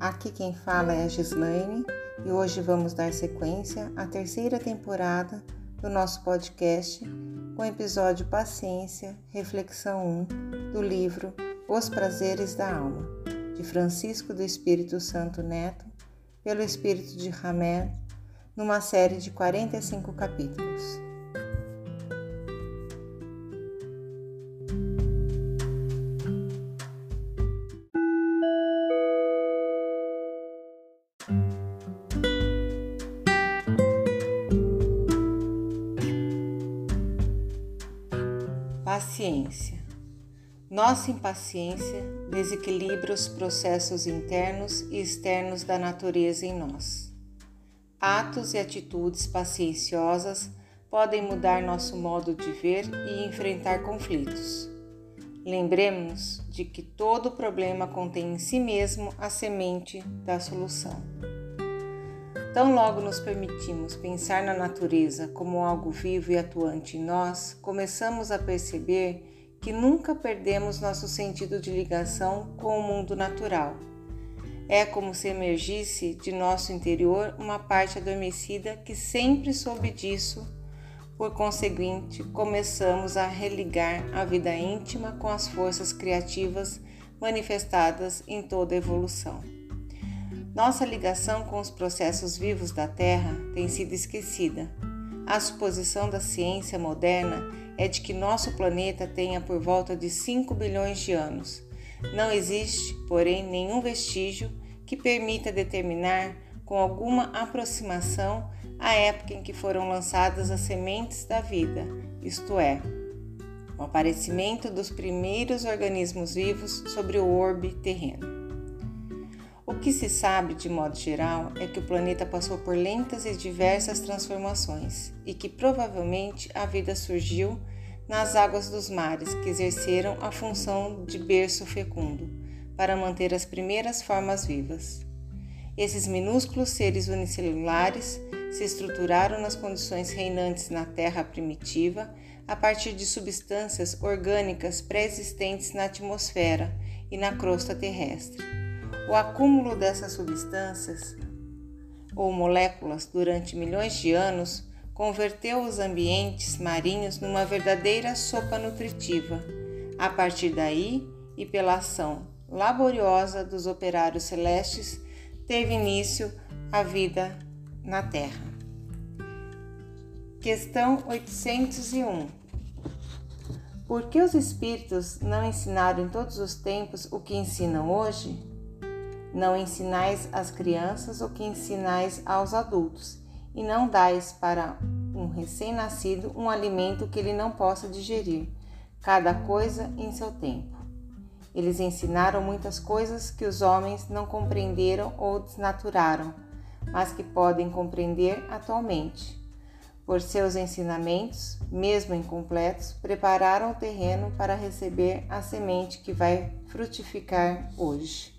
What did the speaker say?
Aqui quem fala é a Gislaine e hoje vamos dar sequência à terceira temporada do nosso podcast com o episódio Paciência, Reflexão 1 do livro Os Prazeres da Alma, de Francisco do Espírito Santo Neto, pelo Espírito de Ramé, numa série de 45 capítulos. Paciência. Nossa impaciência desequilibra os processos internos e externos da natureza em nós. Atos e atitudes pacienciosas podem mudar nosso modo de ver e enfrentar conflitos. Lembremos-nos de que todo problema contém em si mesmo a semente da solução. Tão logo nos permitimos pensar na natureza como algo vivo e atuante em nós, começamos a perceber que nunca perdemos nosso sentido de ligação com o mundo natural. É como se emergisse de nosso interior uma parte adormecida que sempre soube disso. Por conseguinte, começamos a religar a vida íntima com as forças criativas manifestadas em toda a evolução. Nossa ligação com os processos vivos da Terra tem sido esquecida. A suposição da ciência moderna é de que nosso planeta tenha por volta de 5 bilhões de anos. Não existe, porém, nenhum vestígio que permita determinar com alguma aproximação a época em que foram lançadas as sementes da vida, isto é, o aparecimento dos primeiros organismos vivos sobre o orbe terreno. O que se sabe, de modo geral, é que o planeta passou por lentas e diversas transformações e que provavelmente a vida surgiu nas águas dos mares que exerceram a função de berço fecundo para manter as primeiras formas vivas. Esses minúsculos seres unicelulares se estruturaram nas condições reinantes na Terra primitiva a partir de substâncias orgânicas pré-existentes na atmosfera e na crosta terrestre. O acúmulo dessas substâncias ou moléculas durante milhões de anos converteu os ambientes marinhos numa verdadeira sopa nutritiva. A partir daí, e pela ação laboriosa dos operários celestes, teve início a vida na Terra. Questão 801. Por que os espíritos não ensinaram em todos os tempos o que ensinam hoje? Não ensinais às crianças o que ensinais aos adultos, e não dais para um recém-nascido um alimento que ele não possa digerir, cada coisa em seu tempo. Eles ensinaram muitas coisas que os homens não compreenderam ou desnaturaram, mas que podem compreender atualmente. Por seus ensinamentos, mesmo incompletos, prepararam o terreno para receber a semente que vai frutificar hoje.